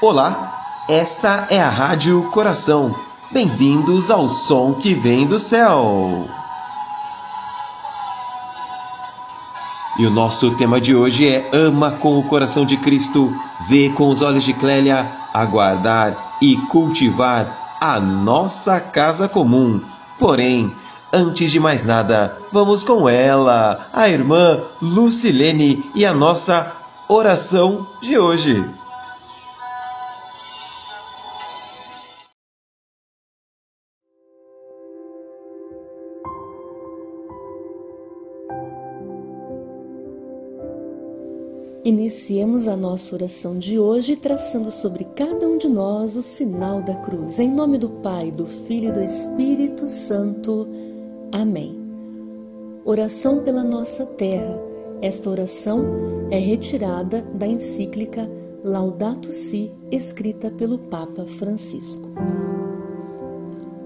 Olá, esta é a Rádio Coração. Bem-vindos ao som que vem do céu. E o nosso tema de hoje é Ama com o coração de Cristo, vê com os olhos de Clélia, aguardar e cultivar a nossa casa comum. Porém, antes de mais nada, vamos com ela, a irmã Lucilene e a nossa oração de hoje. Iniciemos a nossa oração de hoje traçando sobre cada um de nós o sinal da cruz. Em nome do Pai, do Filho e do Espírito Santo. Amém. Oração pela nossa terra. Esta oração é retirada da encíclica Laudato Si, escrita pelo Papa Francisco.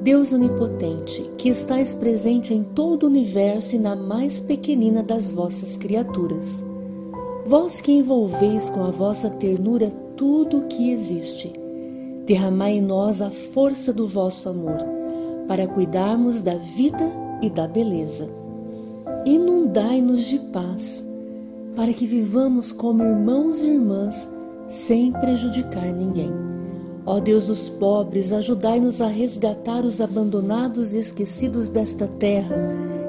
Deus onipotente, que estais presente em todo o universo e na mais pequenina das vossas criaturas Vós que envolveis com a vossa ternura tudo o que existe, derramai em nós a força do vosso amor, para cuidarmos da vida e da beleza. Inundai-nos de paz, para que vivamos como irmãos e irmãs, sem prejudicar ninguém. Ó Deus dos pobres, ajudai-nos a resgatar os abandonados e esquecidos desta terra,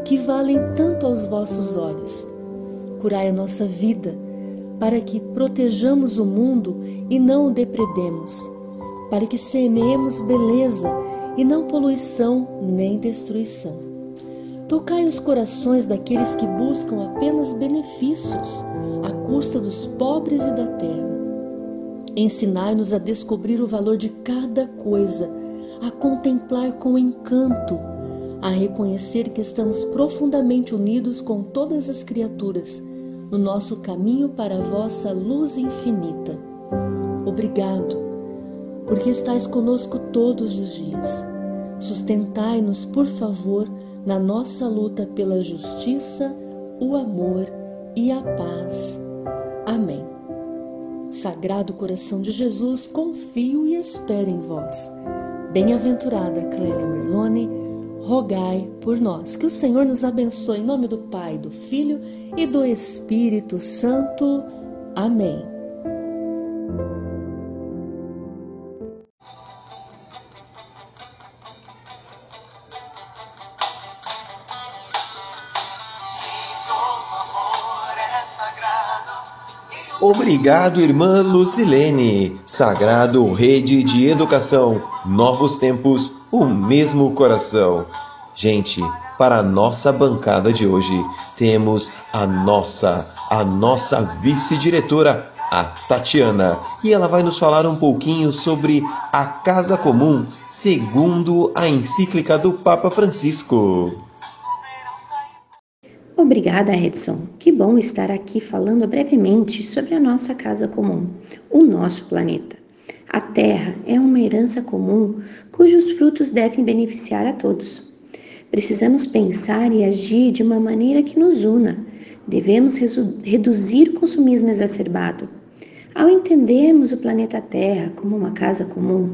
que valem tanto aos vossos olhos curai a nossa vida, para que protejamos o mundo e não o depredemos, para que semeemos beleza e não poluição nem destruição. Tocai os corações daqueles que buscam apenas benefícios à custa dos pobres e da terra. Ensinai-nos a descobrir o valor de cada coisa, a contemplar com encanto, a reconhecer que estamos profundamente unidos com todas as criaturas no nosso caminho para a vossa luz infinita. Obrigado, porque estais conosco todos os dias. Sustentai-nos, por favor, na nossa luta pela justiça, o amor e a paz. Amém. Sagrado coração de Jesus, confio e espero em vós. Bem-aventurada Clélia Merlone, rogai por nós. Que o Senhor nos abençoe em nome do Pai, do Filho e do Espírito Santo. Amém. Obrigado, irmã Lucilene. Sagrado Rede de Educação. Novos tempos, o mesmo coração. Gente, para a nossa bancada de hoje, temos a nossa, a nossa vice-diretora, a Tatiana, e ela vai nos falar um pouquinho sobre a Casa Comum, segundo a encíclica do Papa Francisco. Obrigada, Edson. Que bom estar aqui falando brevemente sobre a nossa casa comum, o nosso planeta. A Terra é uma herança comum cujos frutos devem beneficiar a todos. Precisamos pensar e agir de uma maneira que nos una. Devemos reduzir o consumismo exacerbado. Ao entendermos o planeta Terra como uma casa comum,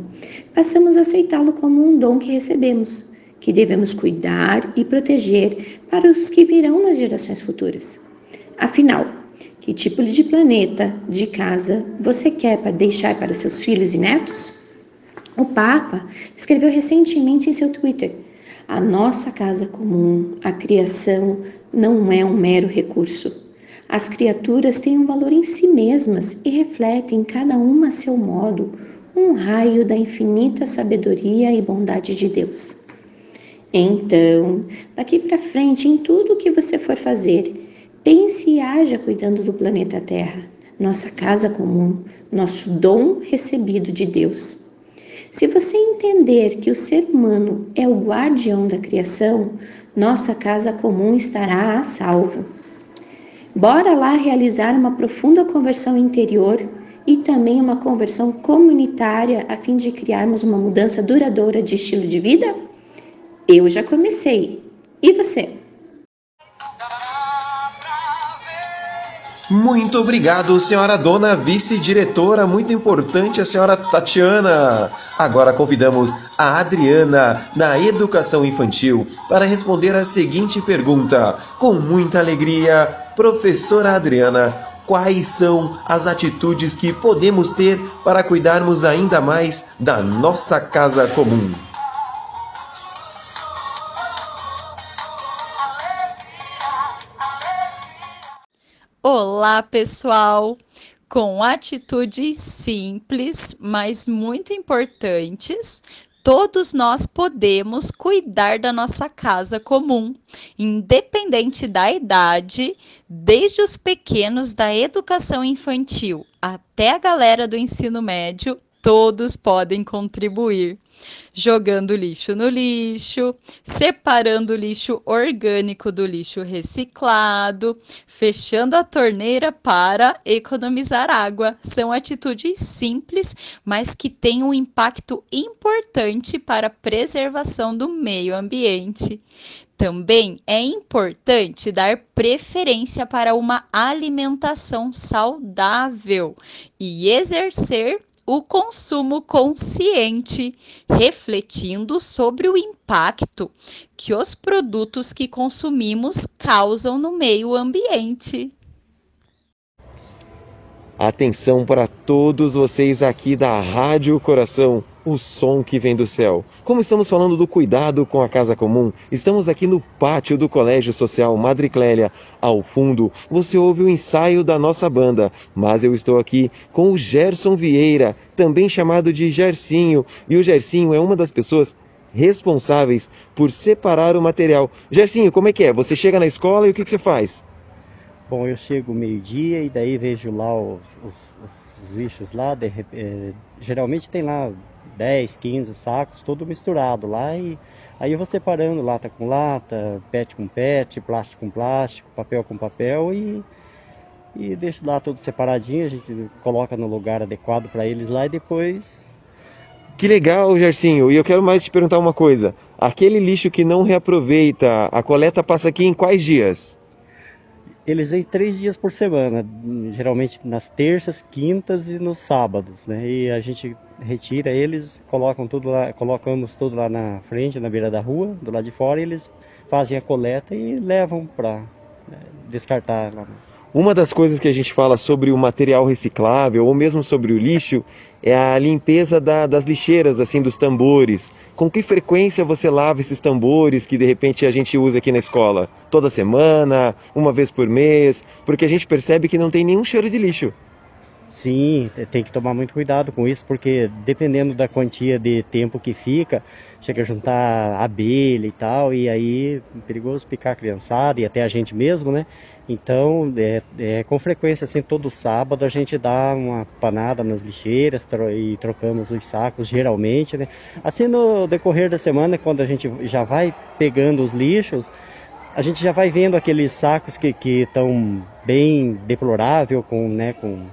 passamos a aceitá-lo como um dom que recebemos que devemos cuidar e proteger para os que virão nas gerações futuras. Afinal, que tipo de planeta, de casa, você quer para deixar para seus filhos e netos? O Papa escreveu recentemente em seu Twitter: A nossa casa comum, a criação, não é um mero recurso. As criaturas têm um valor em si mesmas e refletem, cada uma a seu modo, um raio da infinita sabedoria e bondade de Deus. Então, daqui para frente, em tudo o que você for fazer, pense e haja cuidando do planeta Terra, nossa casa comum, nosso dom recebido de Deus. Se você entender que o ser humano é o guardião da criação, nossa casa comum estará a salvo. Bora lá realizar uma profunda conversão interior e também uma conversão comunitária a fim de criarmos uma mudança duradoura de estilo de vida? Eu já comecei. E você? Muito obrigado, senhora dona vice-diretora, muito importante a senhora Tatiana. Agora convidamos a Adriana, da Educação Infantil, para responder a seguinte pergunta. Com muita alegria, professora Adriana, quais são as atitudes que podemos ter para cuidarmos ainda mais da nossa casa comum? Olá, pessoal! Com atitudes simples, mas muito importantes, todos nós podemos cuidar da nossa casa comum, independente da idade, desde os pequenos da educação infantil até a galera do ensino médio, todos podem contribuir jogando lixo no lixo, separando lixo orgânico do lixo reciclado, fechando a torneira para economizar água. São atitudes simples, mas que têm um impacto importante para a preservação do meio ambiente. Também é importante dar preferência para uma alimentação saudável e exercer o consumo consciente, refletindo sobre o impacto que os produtos que consumimos causam no meio ambiente. Atenção para todos vocês aqui da Rádio Coração o som que vem do céu. Como estamos falando do cuidado com a casa comum, estamos aqui no pátio do Colégio Social Madre Clélia. Ao fundo, você ouve o ensaio da nossa banda, mas eu estou aqui com o Gerson Vieira, também chamado de Gercinho, e o Gercinho é uma das pessoas responsáveis por separar o material. Gercinho, como é que é? Você chega na escola e o que, que você faz? Bom, eu chego meio-dia e daí vejo lá os, os, os lixos lá. De, é, geralmente tem lá 10, 15 sacos, tudo misturado lá e aí eu vou separando lata com lata, pet com pet, plástico com plástico, papel com papel e, e deixo lá tudo separadinho, a gente coloca no lugar adequado para eles lá e depois... Que legal, Gercinho! E eu quero mais te perguntar uma coisa. Aquele lixo que não reaproveita, a coleta passa aqui em quais dias? Eles vêm três dias por semana, geralmente nas terças, quintas e nos sábados, né? E a gente retira eles, colocam tudo lá, colocamos tudo lá na frente, na beira da rua, do lado de fora, e eles fazem a coleta e levam para né, descartar lá. Uma das coisas que a gente fala sobre o material reciclável ou mesmo sobre o lixo é a limpeza da, das lixeiras, assim, dos tambores. Com que frequência você lava esses tambores que de repente a gente usa aqui na escola? Toda semana, uma vez por mês? Porque a gente percebe que não tem nenhum cheiro de lixo. Sim, tem que tomar muito cuidado com isso, porque dependendo da quantia de tempo que fica, chega a juntar abelha e tal, e aí é perigoso picar a criançada e até a gente mesmo, né? Então, é, é, com frequência, assim, todo sábado a gente dá uma panada nas lixeiras tro e trocamos os sacos, geralmente, né? Assim, no decorrer da semana, quando a gente já vai pegando os lixos, a gente já vai vendo aqueles sacos que estão bem deplorável, com, né, com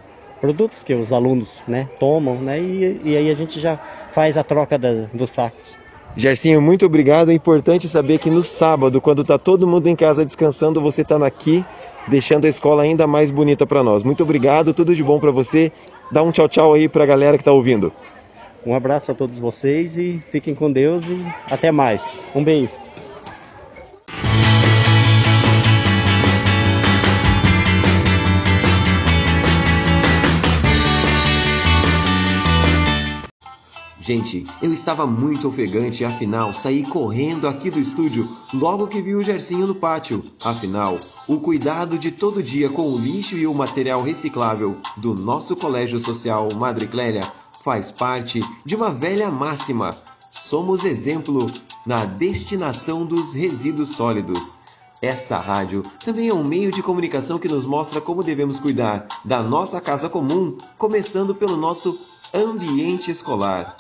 produtos que os alunos né, tomam, né, e, e aí a gente já faz a troca da, dos sacos. Gercinho, muito obrigado. É importante saber que no sábado, quando está todo mundo em casa descansando, você está aqui, deixando a escola ainda mais bonita para nós. Muito obrigado, tudo de bom para você. Dá um tchau tchau aí para a galera que está ouvindo. Um abraço a todos vocês e fiquem com Deus e até mais. Um beijo. Gente, eu estava muito ofegante afinal saí correndo aqui do estúdio logo que vi o Gercinho no pátio. Afinal, o cuidado de todo dia com o lixo e o material reciclável do nosso Colégio Social Madre Clélia faz parte de uma velha máxima. Somos exemplo na destinação dos resíduos sólidos. Esta rádio também é um meio de comunicação que nos mostra como devemos cuidar da nossa casa comum, começando pelo nosso ambiente escolar.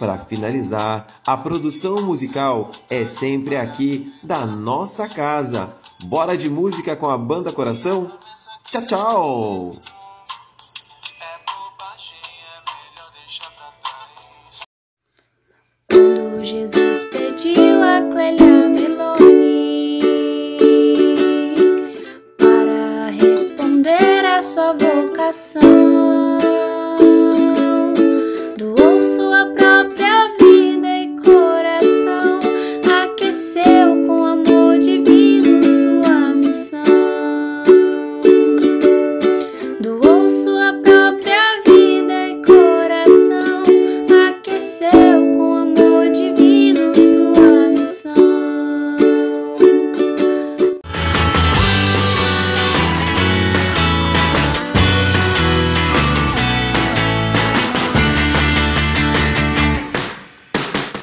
Para finalizar, a produção musical é sempre aqui da nossa casa. Bora de música com a banda Coração? Tchau, tchau! Quando Jesus pediu a Clélia Meloni para responder a sua vocação,